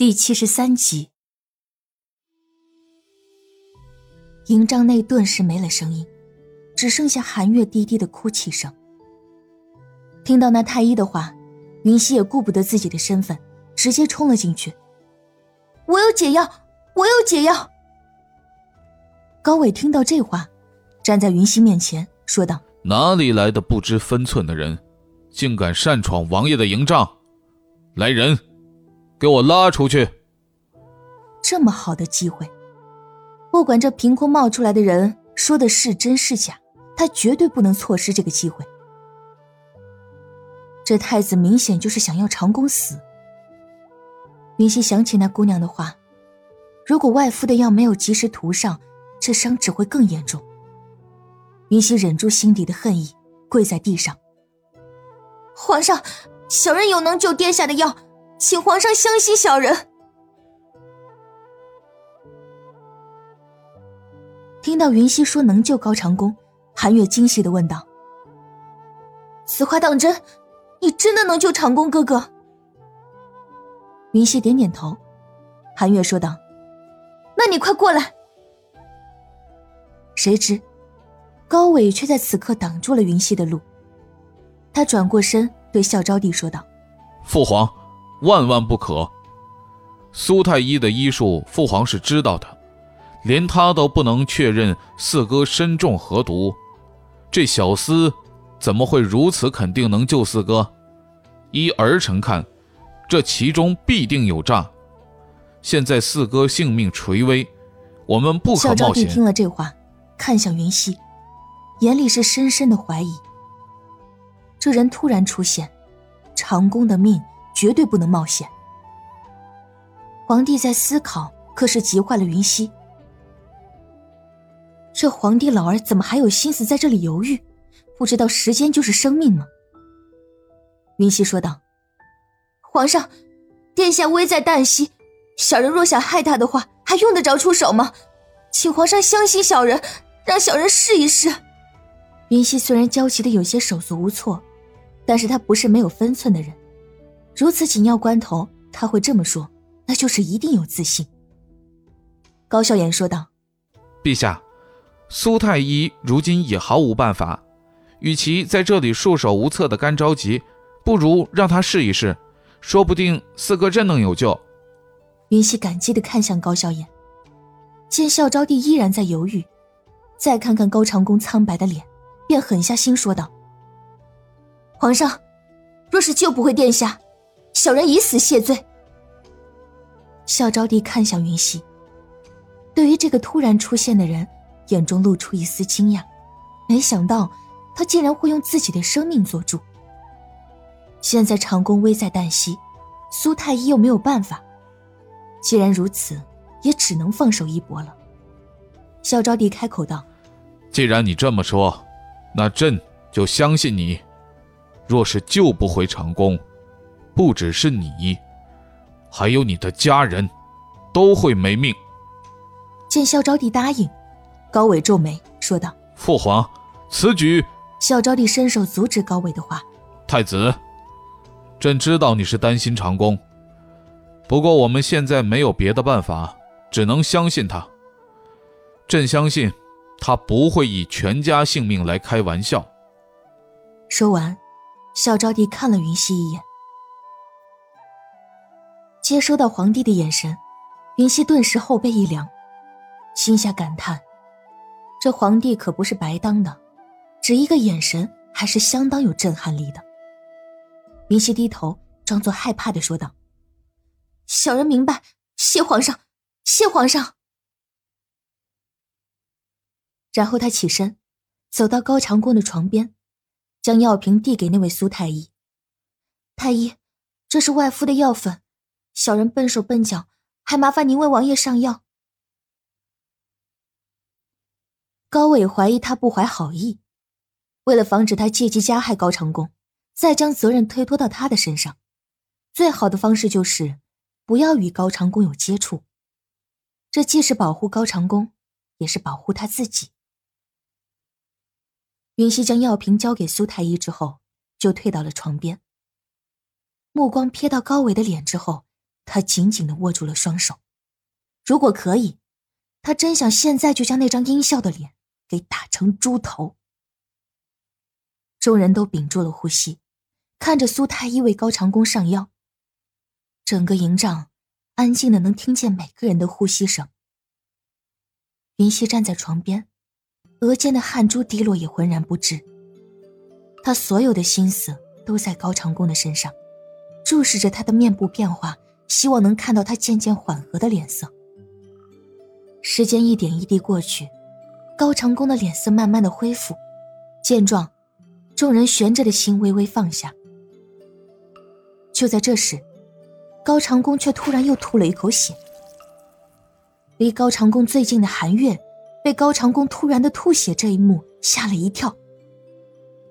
第七十三集，营帐内顿时没了声音，只剩下寒月低低的哭泣声。听到那太医的话，云溪也顾不得自己的身份，直接冲了进去。我有解药，我有解药。高伟听到这话，站在云溪面前说道：“哪里来的不知分寸的人，竟敢擅闯王爷的营帐？来人！”给我拉出去！这么好的机会，不管这凭空冒出来的人说的是真是假，他绝对不能错失这个机会。这太子明显就是想要长公死。云溪想起那姑娘的话，如果外敷的药没有及时涂上，这伤只会更严重。云溪忍住心底的恨意，跪在地上：“皇上，小人有能救殿下的药。”请皇上相信小人。听到云溪说能救高长恭，韩月惊喜的问道：“此话当真？你真的能救长恭哥哥？”云溪点点头。韩月说道：“那你快过来。”谁知，高伟却在此刻挡住了云溪的路。他转过身对孝昭帝说道：“父皇。”万万不可！苏太医的医术，父皇是知道的，连他都不能确认四哥身中何毒，这小厮怎么会如此肯定能救四哥？依儿臣看，这其中必定有诈。现在四哥性命垂危，我们不可冒险。孝昭帝听了这话，看向云溪，眼里是深深的怀疑。这人突然出现，长公的命。绝对不能冒险。皇帝在思考，可是急坏了云溪。这皇帝老儿怎么还有心思在这里犹豫？不知道时间就是生命吗？云溪说道：“皇上，殿下危在旦夕，小人若想害他的话，还用得着出手吗？请皇上相信小人，让小人试一试。”云溪虽然焦急的有些手足无措，但是他不是没有分寸的人。如此紧要关头，他会这么说，那就是一定有自信。高笑颜说道：“陛下，苏太医如今也毫无办法，与其在这里束手无策的干着急，不如让他试一试，说不定四哥真能有救。”云溪感激的看向高笑颜，见孝昭帝依然在犹豫，再看看高长恭苍白的脸，便狠下心说道：“皇上，若是救不回殿下。”小人以死谢罪。孝昭帝看向云溪，对于这个突然出现的人，眼中露出一丝惊讶，没想到他竟然会用自己的生命做主。现在长宫危在旦夕，苏太医又没有办法，既然如此，也只能放手一搏了。孝昭帝开口道：“既然你这么说，那朕就相信你。若是救不回长宫，”不只是你，还有你的家人，都会没命。见孝昭帝答应，高伟皱眉说道：“父皇，此举……”孝昭帝伸手阻止高伟的话：“太子，朕知道你是担心长恭，不过我们现在没有别的办法，只能相信他。朕相信，他不会以全家性命来开玩笑。”说完，孝昭帝看了云溪一眼。接收到皇帝的眼神，云溪顿时后背一凉，心下感叹：这皇帝可不是白当的，只一个眼神还是相当有震撼力的。云溪低头，装作害怕的说道：“小人明白，谢皇上，谢皇上。”然后他起身，走到高长恭的床边，将药瓶递给那位苏太医：“太医，这是外敷的药粉。”小人笨手笨脚，还麻烦您为王爷上药。高伟怀疑他不怀好意，为了防止他借机加害高长恭，再将责任推脱到他的身上，最好的方式就是不要与高长恭有接触。这既是保护高长恭，也是保护他自己。云溪将药瓶交给苏太医之后，就退到了床边，目光瞥到高伟的脸之后。他紧紧的握住了双手。如果可以，他真想现在就将那张阴笑的脸给打成猪头。众人都屏住了呼吸，看着苏太医为高长恭上药。整个营帐安静的能听见每个人的呼吸声。云溪站在床边，额间的汗珠滴落也浑然不知。他所有的心思都在高长恭的身上，注视着他的面部变化，希望能看到他渐渐缓和的脸色。时间一点一滴过去，高长恭的脸色慢慢的恢复。见状，众人悬着的心微微放下。就在这时，高长恭却突然又吐了一口血。离高长恭最近的韩月，被高长恭突然的吐血这一幕吓了一跳。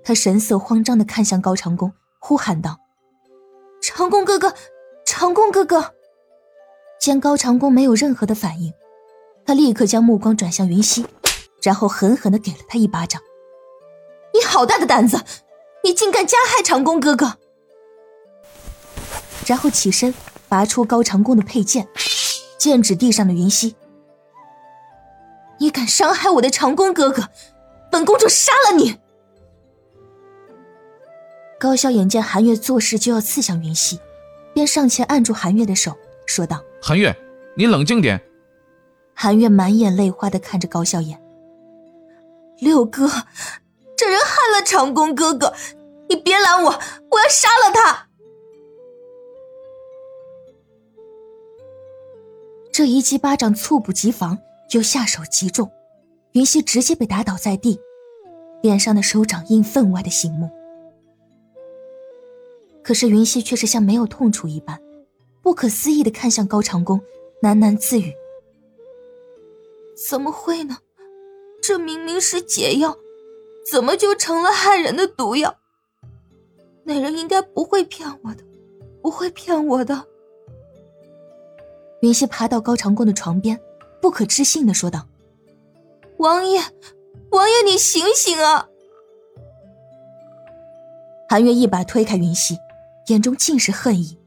他神色慌张的看向高长恭，呼喊道：“长恭哥哥，长弓哥哥！”见高长恭没有任何的反应，他立刻将目光转向云溪，然后狠狠的给了他一巴掌。“你好大的胆子，你竟敢加害长弓哥哥！”然后起身拔出高长恭的佩剑，剑指地上的云溪：“你敢伤害我的长弓哥哥，本公主杀了你！”高萧眼见韩月做事就要刺向云溪，便上前按住韩月的手，说道：“韩月，你冷静点。”韩月满眼泪花的看着高笑颜：“六哥，这人害了长工哥哥，你别拦我，我要杀了他！”这一记巴掌猝不及防，又下手极重，云溪直接被打倒在地，脸上的手掌印分外的醒目。可是云溪却是像没有痛楚一般，不可思议的看向高长恭，喃喃自语：“怎么会呢？这明明是解药，怎么就成了害人的毒药？那人应该不会骗我的，不会骗我的。”云溪爬到高长恭的床边，不可置信的说道：“王爷，王爷，你醒醒啊！”韩月一把推开云溪。眼中尽是恨意。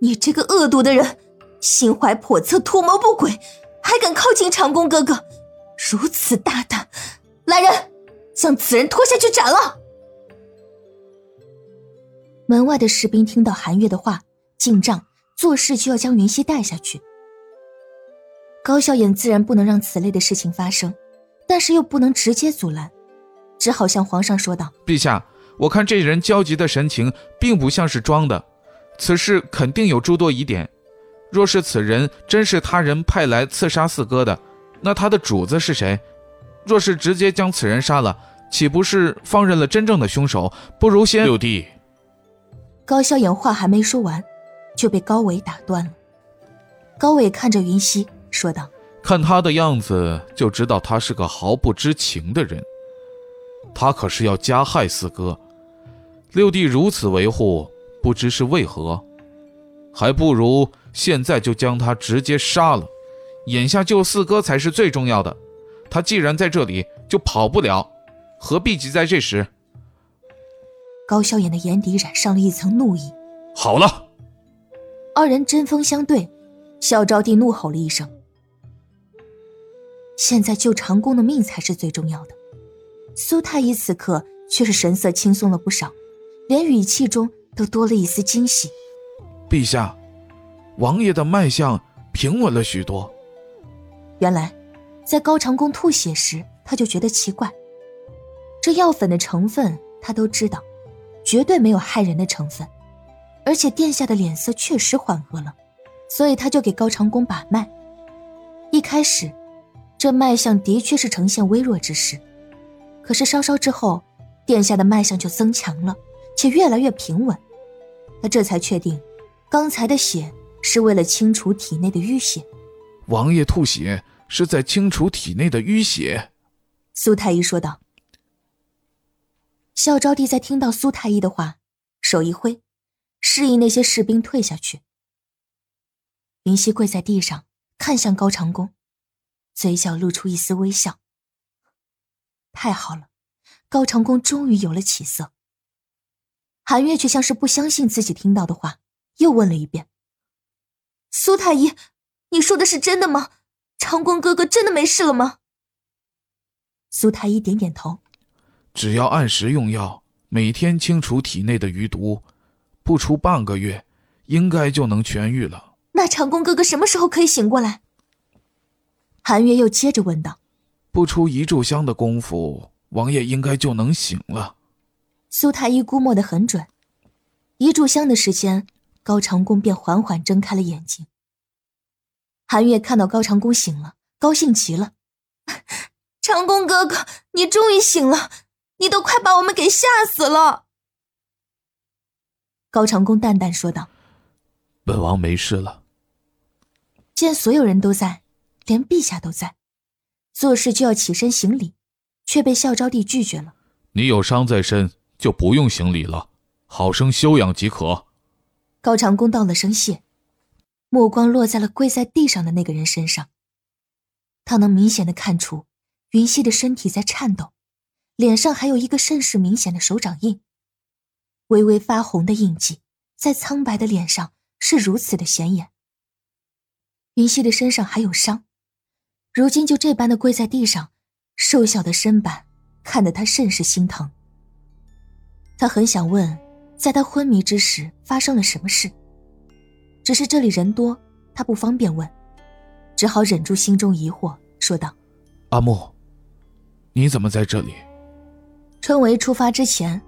你这个恶毒的人，心怀叵测，图谋不轨，还敢靠近长恭哥哥，如此大胆！来人，将此人拖下去斩了！门外的士兵听到韩月的话，进帐做事就要将云溪带下去。高笑眼自然不能让此类的事情发生，但是又不能直接阻拦，只好向皇上说道：“陛下。”我看这人焦急的神情，并不像是装的，此事肯定有诸多疑点。若是此人真是他人派来刺杀四哥的，那他的主子是谁？若是直接将此人杀了，岂不是放任了真正的凶手？不如先六弟。高萧炎话还没说完，就被高伟打断了。高伟看着云溪说道：“看他的样子，就知道他是个毫不知情的人。他可是要加害四哥。”六弟如此维护，不知是为何，还不如现在就将他直接杀了。眼下救四哥才是最重要的。他既然在这里，就跑不了，何必急在这时？高萧炎的眼底染上了一层怒意。好了，二人针锋相对，小昭帝怒吼了一声：“现在救长公的命才是最重要的。”苏太医此刻却是神色轻松了不少。连语气中都多了一丝惊喜。陛下，王爷的脉象平稳了许多。原来，在高长恭吐血时，他就觉得奇怪。这药粉的成分他都知道，绝对没有害人的成分。而且殿下的脸色确实缓和了，所以他就给高长恭把脉。一开始，这脉象的确是呈现微弱之势，可是稍稍之后，殿下的脉象就增强了。且越来越平稳，他这才确定，刚才的血是为了清除体内的淤血。王爷吐血是在清除体内的淤血。苏太医说道。孝昭帝在听到苏太医的话，手一挥，示意那些士兵退下去。云溪跪在地上，看向高长恭，嘴角露出一丝微笑。太好了，高长恭终于有了起色。韩月却像是不相信自己听到的话，又问了一遍：“苏太医，你说的是真的吗？长工哥哥真的没事了吗？苏太医点点头。只要按时用药，每天清除体内的余毒，不出半个月，应该就能痊愈了。那长工哥哥什么时候可以醒过来？韩月又接着问道。不出一炷香的功夫，王爷应该就能醒了。苏太医估摸得很准，一炷香的时间，高长恭便缓缓睁开了眼睛。韩月看到高长恭醒了，高兴极了：“ 长恭哥哥，你终于醒了！你都快把我们给吓死了。”高长恭淡淡说道：“本王没事了。”见所有人都在，连陛下都在，做事就要起身行礼，却被孝昭帝拒绝了。你有伤在身。就不用行礼了，好生休养即可。高长恭道了声谢，目光落在了跪在地上的那个人身上。他能明显的看出，云溪的身体在颤抖，脸上还有一个甚是明显的手掌印，微微发红的印记在苍白的脸上是如此的显眼。云溪的身上还有伤，如今就这般的跪在地上，瘦小的身板看得他甚是心疼。他很想问，在他昏迷之时发生了什么事。只是这里人多，他不方便问，只好忍住心中疑惑，说道：“阿木，你怎么在这里？”春闱出发之前，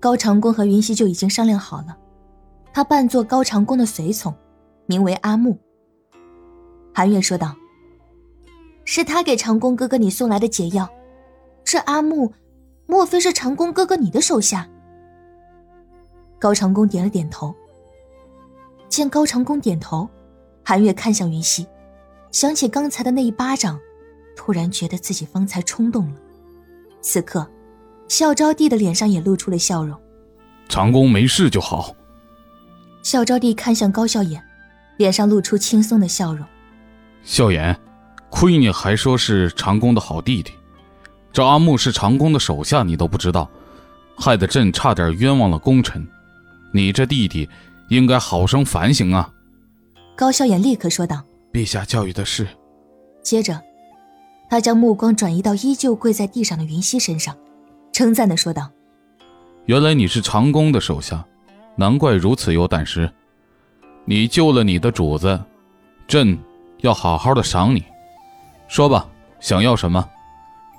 高长恭和云溪就已经商量好了，他扮作高长恭的随从，名为阿木。韩月说道：“是他给长恭哥哥你送来的解药，这阿木，莫非是长恭哥哥你的手下？”高长恭点了点头。见高长恭点头，韩月看向云溪，想起刚才的那一巴掌，突然觉得自己方才冲动了。此刻，孝昭帝的脸上也露出了笑容。长恭没事就好。孝昭帝看向高笑颜，脸上露出轻松的笑容。笑颜，亏你还说是长恭的好弟弟，这阿木是长恭的手下，你都不知道，害得朕差点冤枉了功臣。你这弟弟应该好生反省啊！高笑颜立刻说道：“陛下教育的是。”接着，他将目光转移到依旧跪在地上的云溪身上，称赞的说道：“原来你是长工的手下，难怪如此有胆识。你救了你的主子，朕要好好的赏你。说吧，想要什么？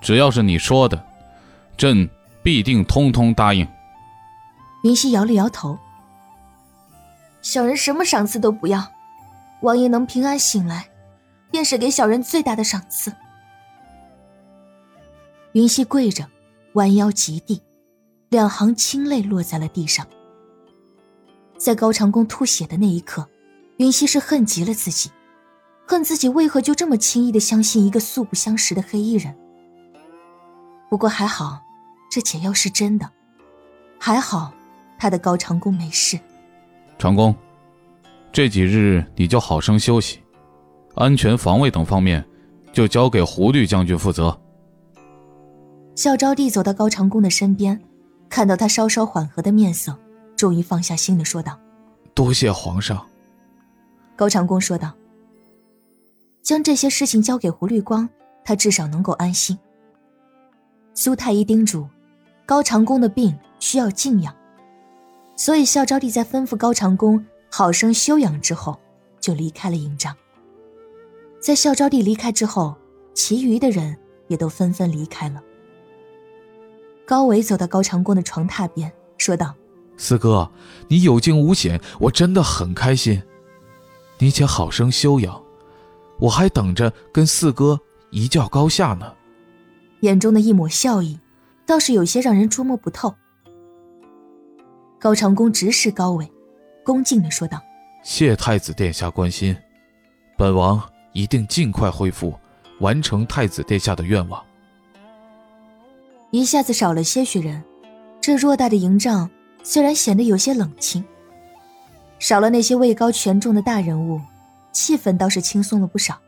只要是你说的，朕必定通通答应。”云溪摇了摇头，小人什么赏赐都不要，王爷能平安醒来，便是给小人最大的赏赐。云溪跪着，弯腰及地，两行清泪落在了地上。在高长恭吐血的那一刻，云溪是恨极了自己，恨自己为何就这么轻易的相信一个素不相识的黑衣人。不过还好，这解药是真的，还好。他的高长恭没事，长恭，这几日你就好生休息，安全防卫等方面就交给胡律将军负责。孝昭帝走到高长恭的身边，看到他稍稍缓和的面色，终于放下心的说道：“多谢皇上。”高长恭说道：“将这些事情交给胡律光，他至少能够安心。”苏太医叮嘱，高长恭的病需要静养。所以，孝昭帝在吩咐高长恭好生休养之后，就离开了营帐。在孝昭帝离开之后，其余的人也都纷纷离开了。高伟走到高长恭的床榻边，说道：“四哥，你有惊无险，我真的很开心。你且好生休养，我还等着跟四哥一较高下呢。”眼中的一抹笑意，倒是有些让人捉摸不透。高长恭直视高伟，恭敬的说道：“谢太子殿下关心，本王一定尽快恢复，完成太子殿下的愿望。”一下子少了些许人，这偌大的营帐虽然显得有些冷清，少了那些位高权重的大人物，气氛倒是轻松了不少。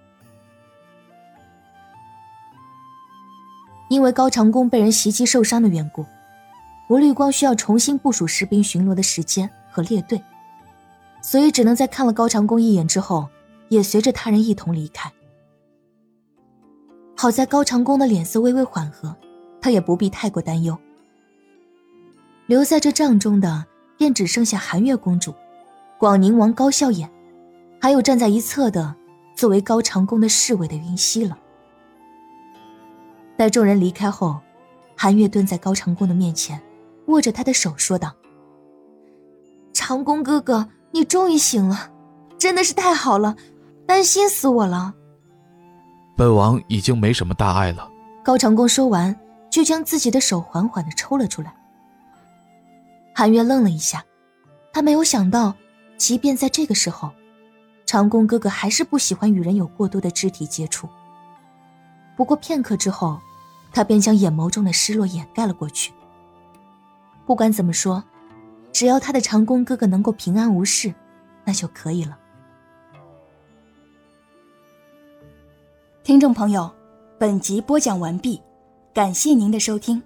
因为高长恭被人袭击受伤的缘故。吴绿光需要重新部署士兵巡逻的时间和列队，所以只能在看了高长恭一眼之后，也随着他人一同离开。好在高长恭的脸色微微缓和，他也不必太过担忧。留在这帐中的便只剩下寒月公主、广宁王高笑颜，还有站在一侧的作为高长恭的侍卫的云溪了。待众人离开后，寒月蹲在高长恭的面前，握着他的手说道：“长工哥哥，你终于醒了，真的是太好了，担心死我了。”本王已经没什么大碍了。高长恭说完，就将自己的手缓缓的抽了出来。韩月愣了一下，他没有想到，即便在这个时候，长恭哥哥还是不喜欢与人有过多的肢体接触。不过片刻之后。他便将眼眸中的失落掩盖了过去。不管怎么说，只要他的长工哥哥能够平安无事，那就可以了。听众朋友，本集播讲完毕，感谢您的收听。